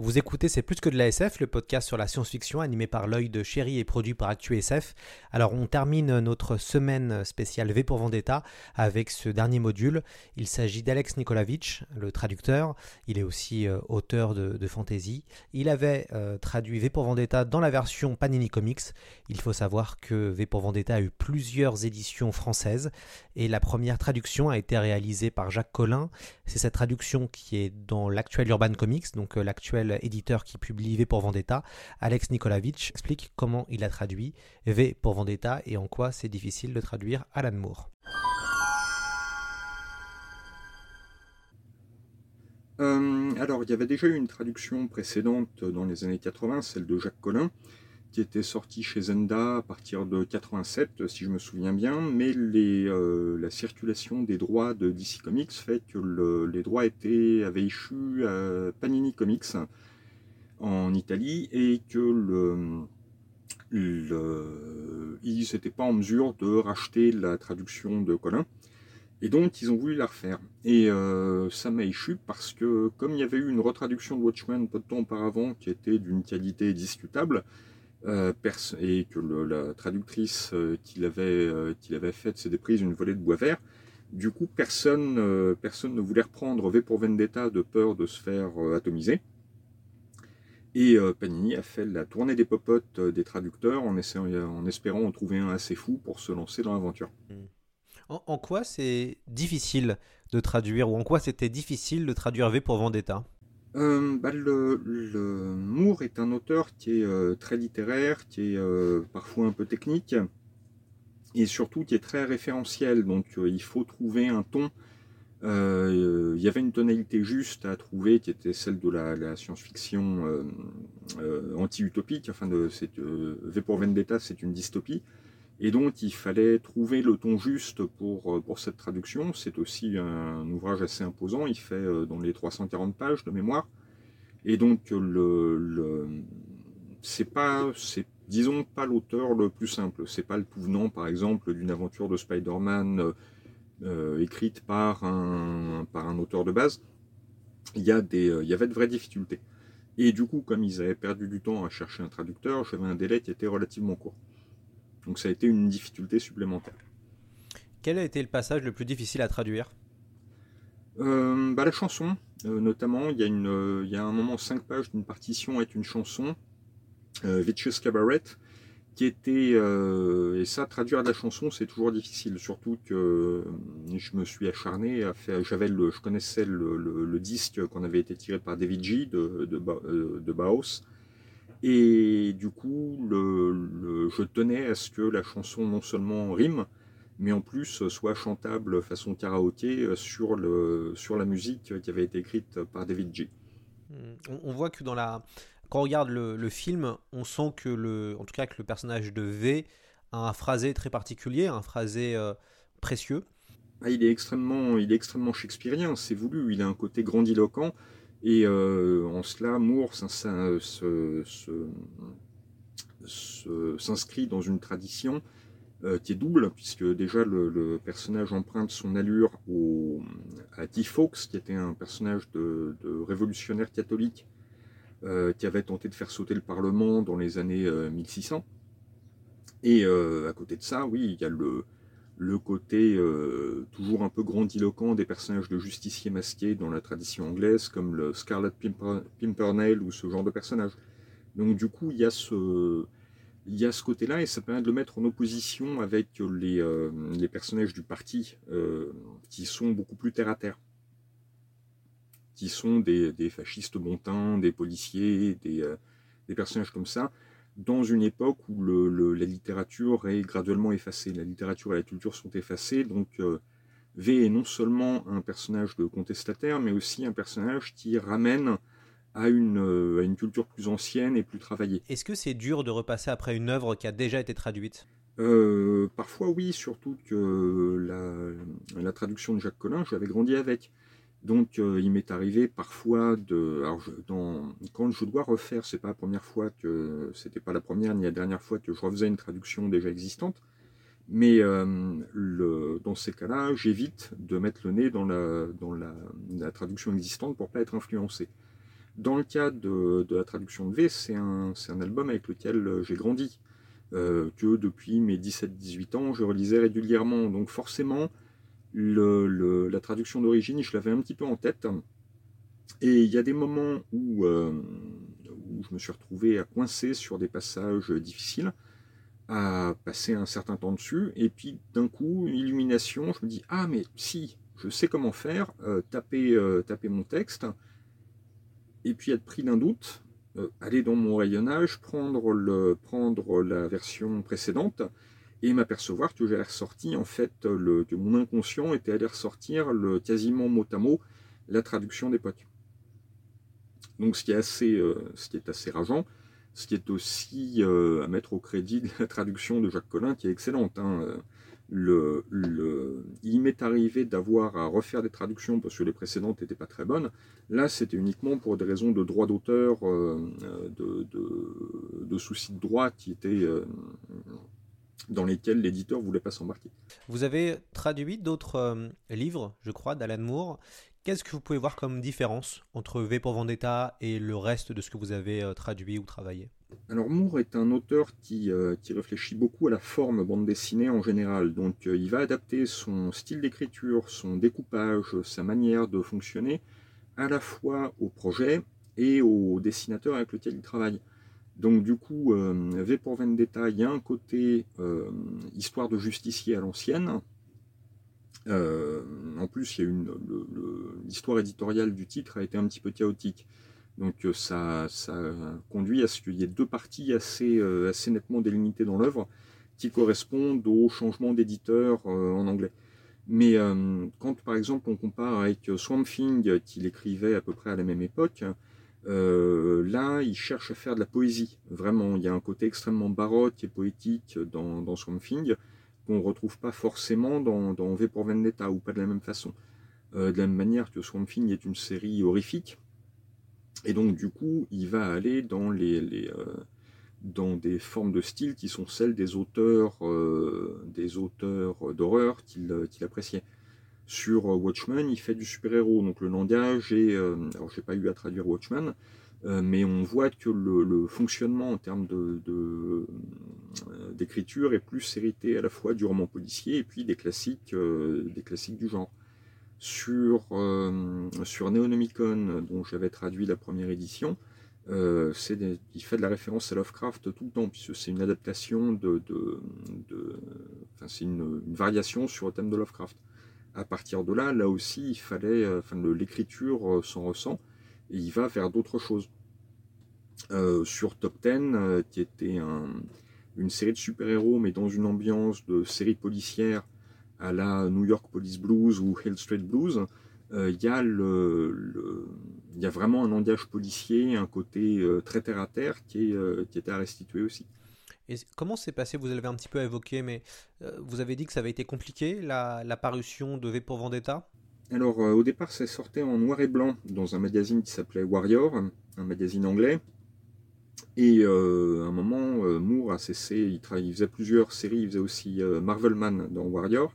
Vous écoutez C'est plus que de la SF, le podcast sur la science-fiction animé par l'œil de chéri et produit par ActuSF. Alors on termine notre semaine spéciale V pour Vendetta avec ce dernier module. Il s'agit d'Alex Nikolavitch, le traducteur. Il est aussi euh, auteur de, fantasy. Il avait euh, traduit V pour Vendetta dans la version Panini Comics. Il faut savoir que V pour Vendetta a eu plusieurs éditions françaises et la première traduction a été réalisée par Jacques Collin. C'est cette traduction qui est dans l'actuel Urban Comics, donc euh, l'actuel éditeur qui publie V pour Vendetta, Alex Nikolavitch, explique comment il a traduit V pour Vendetta et en quoi c'est difficile de traduire Alan Moore. Euh, alors, il y avait déjà eu une traduction précédente dans les années 80, celle de Jacques Collin, qui était sortie chez Zenda à partir de 87, si je me souviens bien, mais les, euh, la circulation des droits de DC Comics fait que le, les droits avaient échu à Panini Comics en Italie et que ils n'étaient pas en mesure de racheter la traduction de Colin. Et donc, ils ont voulu la refaire. Et euh, ça m'a échu parce que, comme il y avait eu une retraduction de Watchmen peu de temps auparavant qui était d'une qualité discutable, euh, et que la traductrice euh, qui l'avait euh, qui l'avait faite s'était prise une volée de bois vert, du coup, personne, personne ne voulait reprendre V pour Vendetta de peur de se faire atomiser. Et Panini a fait la tournée des popotes des traducteurs en, espérant en trouver un assez fou pour se lancer dans l'aventure. En, en, quoi c'est difficile de traduire, ou en quoi c'était difficile de traduire V pour Vendetta? Euh, bah, le, Moore est un auteur qui est euh, très littéraire, qui est euh, parfois un peu technique, et surtout qui est très référentiel. Donc il faut trouver un ton. il y avait une tonalité juste à trouver, qui était celle de la, la science-fiction anti-utopique. Enfin, de, V pour Vendetta, c'est une dystopie. Et donc il fallait trouver le ton juste pour, pour cette traduction. C'est aussi un ouvrage assez imposant, il fait dans les 340 pages de mémoire. Et donc le, le c'est pas c'est disons pas l'auteur le plus simple, c'est pas le tout venant par exemple d'une aventure de Spider-Man euh, écrite par un par un auteur de base. Il y a des il y avait de vraies difficultés. Et du coup, comme ils avaient perdu du temps à chercher un traducteur, j'avais un délai qui était relativement court. Donc ça a été une difficulté supplémentaire. Quel a été le passage le plus difficile à traduire? Euh, bah, La chanson, euh, notamment. Il y, a une, euh, il y a un moment, 5 pages d'une partition avec une chanson, Vicious Cabaret, qui était... et ça, traduire de la chanson, c'est toujours difficile. Surtout que je me suis acharné à faire... J'avais le, je connaissais le, le, le disque qu'on avait été tiré par David G. de, de, de Baos. Et du coup, le, le, je tenais à ce que la chanson non seulement rime, mais en plus soit chantable façon karaoké sur, le, sur la musique qui avait été écrite par David G. On, on voit que dans la, quand on regarde le, le, film, on sent que le, en tout cas que le personnage de V a un phrasé très particulier, un phrasé euh, précieux. Ah, il est extrêmement, il est extrêmement shakespearien, c'est voulu. Il a un côté grandiloquent. Et euh, en cela, Moore s'inscrit dans une tradition euh, qui est double, puisque déjà le, personnage emprunte son allure à Guy Fawkes, qui était un personnage de, révolutionnaire catholique euh, qui avait tenté de faire sauter le Parlement dans les années euh, 1600. Et à côté de ça, oui, il y a le, le côté euh, toujours un peu grandiloquent des personnages de justiciers masqués dans la tradition anglaise, comme le Scarlet Pimper, Pimpernel ou ce genre de personnage. Donc du coup, il y a ce, il y a ce côté-là et ça permet de le mettre en opposition avec les, euh, les personnages du parti euh, qui sont beaucoup plus terre à terre, qui sont des, des fascistes montants, des policiers, des, des personnages comme ça. Dans une époque où le, la littérature est graduellement effacée. La littérature et la culture sont effacées, donc euh, V est non seulement un personnage de contestataire, mais aussi un personnage qui ramène à une, euh, à une culture plus ancienne et plus travaillée. Est-ce que c'est dur de repasser après une œuvre qui a déjà été traduite? Euh, Parfois oui, surtout que la, la traduction de Jacques Collin, j'avais grandi avec. Donc euh, il m'est arrivé parfois de, alors dans, quand je dois refaire, c'est pas la première fois que, c'était pas la première ni la dernière fois que je refaisais une traduction déjà existante, mais euh, le, dans ces cas-là, j'évite de mettre le nez dans la, dans la, traduction existante pour pas être influencé. Dans le cas de, la traduction de V, c'est un, album avec lequel j'ai grandi, euh, que depuis mes 17-18 ans, je relisais régulièrement, donc forcément, la traduction d'origine, je l'avais un petit peu en tête. Et il y a des moments où, euh, où, je me suis retrouvé à coincer sur des passages difficiles, à passer un certain temps dessus, et puis d'un coup, une illumination, je me dis Ah, mais si, je sais comment faire, euh, taper, euh, taper mon texte, et puis être pris d'un doute, aller dans mon rayonnage, prendre, le, prendre la version précédente, et m'apercevoir que j'allais ressortir en fait le, que mon inconscient était allé ressortir le quasiment mot à mot la traduction d'époque. Donc ce qui est assez, euh, ce qui est assez rageant, ce qui est aussi euh, à mettre au crédit de la traduction de Jacques Collin qui est excellente. Hein. Le, le, il m'est arrivé d'avoir à refaire des traductions parce que les précédentes n'étaient pas très bonnes. Là, c'était uniquement pour des raisons de droit d'auteur, euh, de, de, de, soucis de droit qui étaient dans lesquels l'éditeur voulait pas s'embarquer. Vous avez traduit d'autres euh, livres, je crois, d'Alan Moore. Qu'est-ce que vous pouvez voir comme différence entre V pour Vendetta et le reste de ce que vous avez euh, traduit ou travaillé? Alors Moore est un auteur qui, euh, qui, réfléchit beaucoup à la forme bande dessinée en général. Donc il va adapter son style d'écriture, son découpage, sa manière de fonctionner à la fois au projet et au dessinateur avec lequel il travaille. Donc du coup, euh, V pour Vendetta, il y a un côté euh, histoire de justicier à l'ancienne. Euh, en plus, l'histoire éditoriale du titre a été un petit peu chaotique. Donc ça, ça conduit à ce qu'il y ait deux parties assez, assez nettement délimitées dans l'œuvre qui correspondent au changement d'éditeur en anglais. Mais quand par exemple on compare avec Swamp Thing qu'il écrivait à peu près à la même époque, euh, là, il cherche à faire de la poésie. Vraiment, il y a un côté extrêmement baroque et poétique dans, dans Swamp Thing qu'on ne retrouve pas forcément dans, V pour Vendetta, ou pas de la même façon. Euh, de la même manière que Swamp Thing est une série horrifique. Et donc, du coup, il va aller dans, les, euh, dans des formes de style qui sont celles des auteurs, des auteurs d'horreur qu'il qu appréciait. Sur euh, Watchmen, il fait du super-héros, donc le langage est... Euh, alors j'ai pas eu à traduire Watchmen, euh, mais on voit que le, fonctionnement en termes d'écriture de, est plus hérité à la fois du roman policier et puis des classiques, du genre. Sur, Neonomicon, dont j'avais traduit la première édition, il fait de la référence à Lovecraft tout le temps, puisque c'est une adaptation de, de, c'est une, variation sur le thème de Lovecraft à partir de là, là aussi, il fallait, euh, enfin, l'écriture euh, s'en ressent et il va vers d'autres choses. Euh, sur Top 10, euh, qui était un, une série de super-héros, mais dans une ambiance de série policière à la New York Police Blues ou Hill Street Blues, il y, a vraiment un langage policier, un côté très terre-à-terre qui, qui était à restituer aussi. Et comment s'est passé Vous l'avez un petit peu évoqué, mais euh, vous avez dit que ça avait été compliqué, la, parution de V pour Vendetta? Alors, euh, au départ, ça sortait en noir et blanc dans un magazine qui s'appelait Warrior, un magazine anglais. Et euh, à un moment, Moore a cessé, il, faisait plusieurs séries, il faisait aussi Marvelman dans Warrior.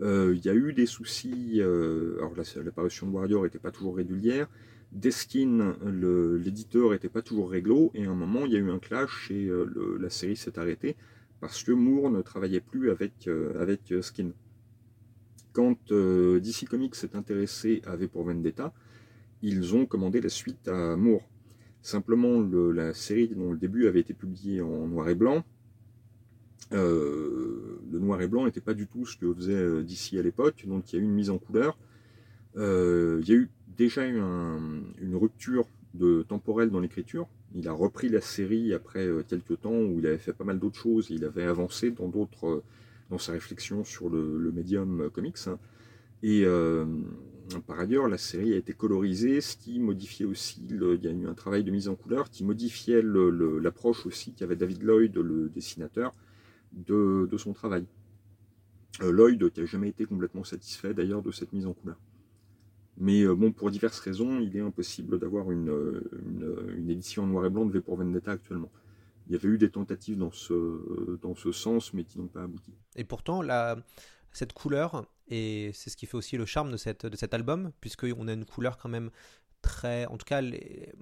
il y a eu des soucis, alors la, parution de Warrior n'était pas toujours régulière, Deskin, l'éditeur, n'était pas toujours réglo, et à un moment, il y a eu un clash et euh, la série s'est arrêtée parce que Moore ne travaillait plus avec, euh, avec euh, Skin. Quand DC Comics s'est intéressé à V pour Vendetta, ils ont commandé la suite à Moore. Simplement, le, la série dont le début avait été publié en noir et blanc, le noir et blanc n'était pas du tout ce que faisait DC à l'époque, donc il y a eu une mise en couleur. Il y a eu déjà eu un, une rupture de temporel dans l'écriture. Il a repris la série après quelques temps où il avait fait pas mal d'autres choses. Il avait avancé dans d'autres, dans sa réflexion sur le, le médium comics. hein. Et par ailleurs, la série a été colorisée, ce qui modifiait aussi, il y a eu un travail de mise en couleur qui modifiait l'approche aussi qu'avait David Lloyd, le dessinateur, de, son travail. Euh, Lloyd qui n'a jamais été complètement satisfait d'ailleurs de cette mise en couleur. Mais euh, bon, pour diverses raisons, il est impossible d'avoir une, euh, une, édition en noir et blanc de V pour Vendetta actuellement. Il y avait eu des tentatives dans ce, dans ce sens, mais qui n'ont pas abouti. Et pourtant, la, cette couleur, et c'est ce qui fait aussi le charme de, cette, de cet album, puisqu'on a une couleur quand même très... En tout cas, les,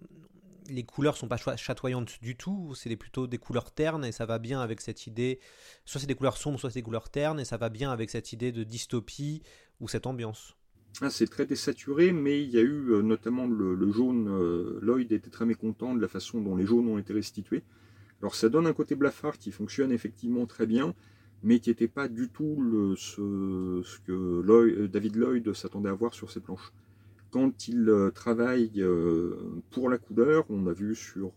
les couleurs sont pas chatoyantes du tout, c'est plutôt des couleurs ternes, et ça va bien avec cette idée... Soit c'est des couleurs sombres, soit c'est des couleurs ternes, et ça va bien avec cette idée de dystopie ou cette ambiance. Ah, c'est très désaturé, mais il y a eu euh, notamment le, jaune. euh, Lloyd était très mécontent de la façon dont les jaunes ont été restitués. Alors ça donne un côté blafard qui fonctionne effectivement très bien, mais qui n'était pas du tout ce, que euh, David Lloyd s'attendait à voir sur ses planches. Quand il travaille pour la couleur, on a vu sur,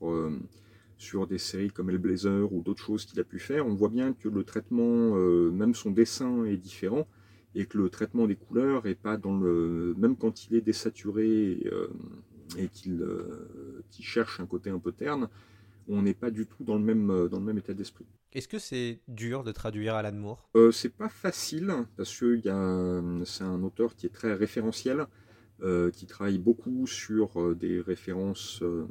sur des séries comme Hellblazer ou d'autres choses qu'il a pu faire, on voit bien que le traitement, même son dessin est différent et que le traitement des couleurs est pas dans le même quand il est désaturé euh, et qu'il euh, qu'il cherche un côté un peu terne, on n'est pas du tout dans le même euh, dans le même état d'esprit. Est-ce que c'est dur de traduire Alan Moore? Euh, c'est pas facile parce que c'est un auteur qui est très référentiel, euh, qui travaille beaucoup sur euh, des références euh,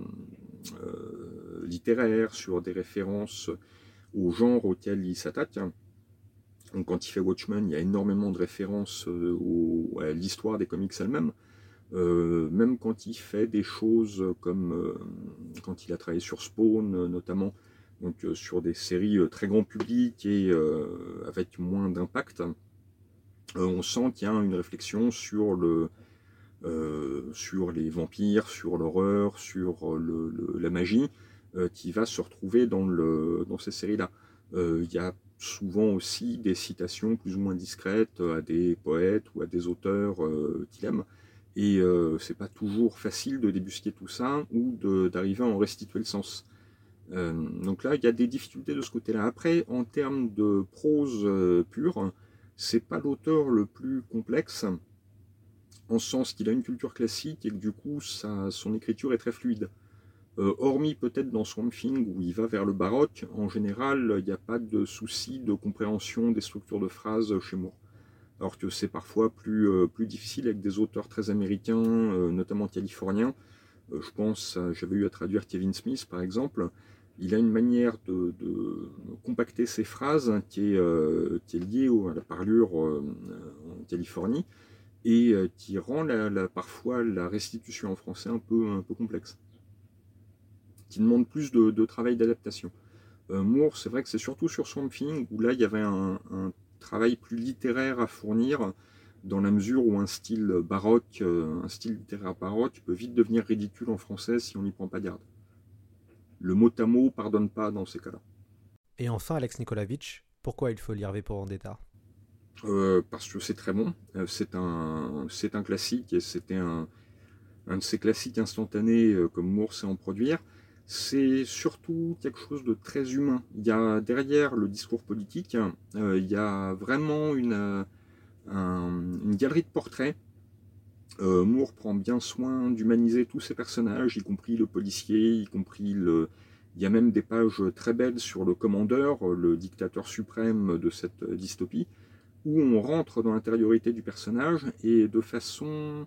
euh, littéraires, sur des références au genre auquel il s'attaque. Donc, quand il fait Watchmen, il y a énormément de références euh, à l'histoire des comics elle-même. Euh, même quand il fait des choses comme euh, quand il a travaillé sur Spawn notamment, sur des séries très grand public et avec moins d'impact, on sent qu'il y a une réflexion sur le sur les vampires, sur l'horreur, sur la magie, qui va se retrouver dans, ces séries-là. Il y a souvent aussi des citations plus ou moins discrètes à des poètes ou à des auteurs euh, qu'il aime. Et euh, c'est pas toujours facile de débusquer tout ça ou d'arriver à en restituer le sens. Euh, donc là, il y a des difficultés de ce côté-là. Après, en termes de prose euh, pure, c'est pas l'auteur le plus complexe, en ce sens qu'il a une culture classique et que du coup, son écriture est très fluide. Euh, hormis peut-être dans Swamp Thing où il va vers le baroque, en général, il n'y a pas de souci de compréhension des structures de phrases chez Moore. Alors que c'est parfois plus, euh, plus difficile avec des auteurs très américains, euh, notamment californiens. Je pense, j'avais eu à traduire Kevin Smith par exemple. Il a une manière de, compacter ses phrases qui, est, liée à la parlure en Californie et qui rend parfois la restitution en français un peu, un peu complexe, qui demande plus de, de travail d'adaptation. Euh, Moore, c'est vrai que c'est surtout sur Swamp Thing où là il y avait un, un travail plus littéraire à fournir dans la mesure où un style baroque, euh, un style littéraire baroque peut vite devenir ridicule en français si on n'y prend pas garde. Le mot à mot pardonne pas dans ces cas-là. Et enfin, Alex Nikolavitch, pourquoi il faut lire V pour Vendetta? Euh, parce que c'est très bon. Euh, c'est un, c'est un classique et c'était un, un de ces classiques instantanés euh, comme Moore sait en produire. C'est surtout quelque chose de très humain. Il y a derrière le discours politique, euh, il y a vraiment une, euh, galerie de portraits. Euh, Moore prend bien soin d'humaniser tous ses personnages, y compris le policier, y compris le, il y a même des pages très belles sur le commandeur, le dictateur suprême de cette dystopie où on rentre dans l'intériorité du personnage et de façon,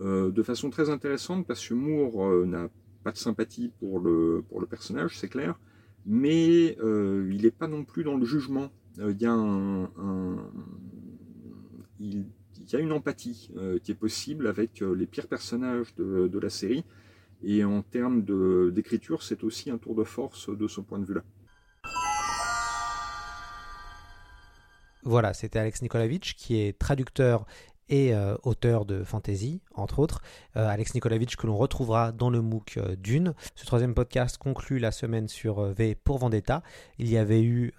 de façon très intéressante parce que Moore n'a pas de sympathie pour le, pour le personnage, c'est clair, mais euh, il n'est pas non plus dans le jugement. Euh, Il y a un, un- il, une empathie euh, qui est possible avec les pires personnages de, la série. Et en termes d'écriture, c'est aussi un tour de force de ce point de vue-là. Voilà, c'était Alex Nikolavitch qui est traducteur et euh, auteur de fantasy, entre autres. Euh, Alex Nikolavitch que l'on retrouvera dans le MOOC euh, Dune. Ce troisième podcast conclut la semaine sur V pour Vendetta. Il y avait eu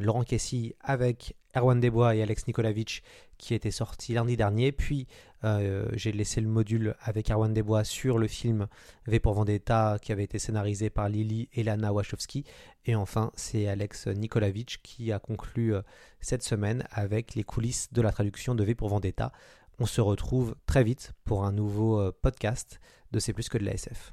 Laurent Kessy avec Erwan Desbois et Alex Nikolavitch qui était sorti lundi dernier. Puis euh, j'ai laissé le module avec Erwan Desbois sur le film V pour Vendetta qui avait été scénarisé par Lily et Lana Wachowski. Et enfin, c'est Alex Nikolavitch qui a conclu euh, cette semaine avec les coulisses de la traduction de V pour Vendetta. On se retrouve très vite pour un nouveau euh, podcast de C'est plus que de la SF.